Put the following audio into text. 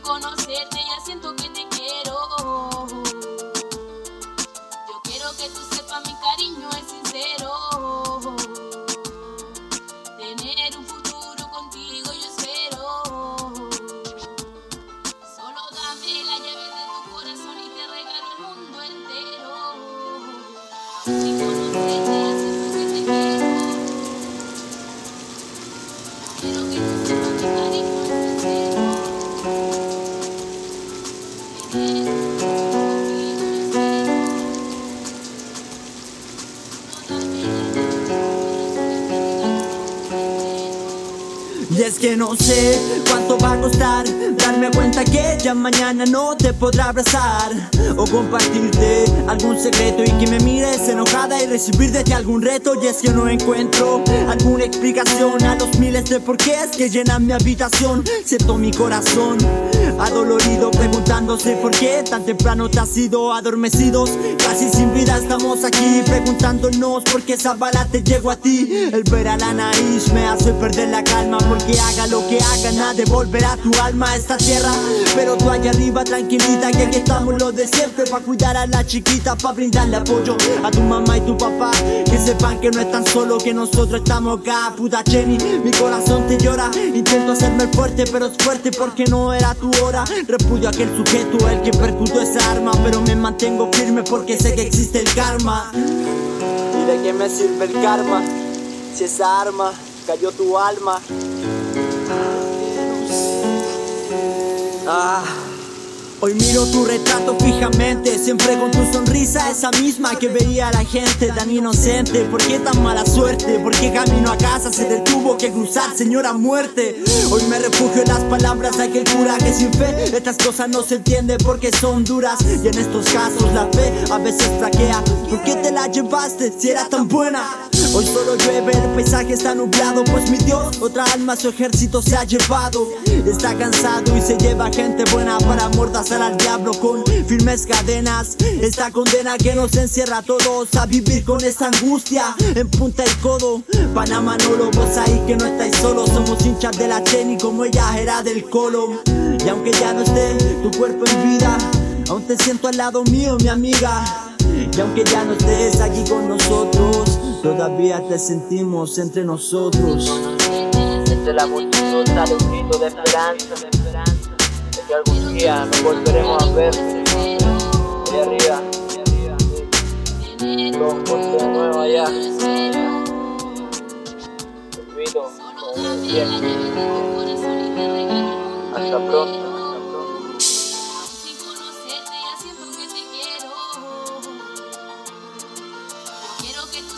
conocerte ya siento y es que no sé cuánto va a costar darme cuenta que ya mañana no te podrá abrazar o compartirte algún secreto y que me enojada y recibir de ti algún reto. Y es que no encuentro alguna explicación a los miles de porqués que llenan mi habitación. Siento mi corazón adolorido preguntándose por qué tan temprano te has ido adormecidos. Casi sin vida estamos aquí preguntándonos por qué esa bala te llegó a ti. El ver a la nariz me hace perder la calma porque haga lo que haga, nada devolverá tu alma a esta tierra. Pero tú allá arriba tranquilita que aquí estamos los de siempre para cuidar a la chiquita, para brindarle apoyo a tu mamá y tu papá. Que sepan que no están solo, que nosotros estamos acá. Puta Jenny, mi corazón te llora. Intento hacerme el fuerte, pero es fuerte porque no era tu hora. Repudio a aquel sujeto, el que percutó esa arma. Pero me mantengo firme porque sé que existe el karma. ¿Y de qué me sirve el karma? Si esa arma cayó tu alma. Ah. Hoy miro tu retrato fijamente, siempre con tu sonrisa, esa misma que veía la gente tan inocente. ¿Por qué tan mala suerte? ¿Por qué camino a casa se te tuvo que cruzar, señora muerte? Hoy me refugio en las palabras de aquel cura que sin fe estas cosas no se entienden porque son duras. Y en estos casos la fe a veces flaquea. ¿Por qué te la llevaste si era tan buena? Hoy solo llueve, el paisaje está nublado, pues mi Dios, otra alma su ejército se ha llevado. Está cansado y se lleva gente buena para amordazar al diablo con firmes cadenas. Esta condena que nos encierra a todos a vivir con esta angustia en punta y codo. Panamá no lo vos ahí que no estáis solos, somos hinchas de la Cheni como ella era del Colo. Y aunque ya no esté tu cuerpo en vida, aún te siento al lado mío, mi amiga. Y aunque ya no estés aquí con nosotros, todavía te sentimos entre nosotros. Entre la multitud sale un grito de esperanza, de que algún día nos volveremos a ver. Allá arriba, juntos de nuevo allá. Te invito, como siempre. Hasta pronto. Sin conocerte ya siento que te quiero. Quiero que tú